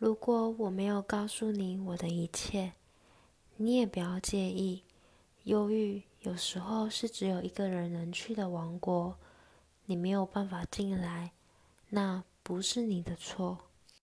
如果我没有告诉你我的一切你也不要介意。忧郁有时候是只有一个人能去的王国你没有办法进来那不是你的错。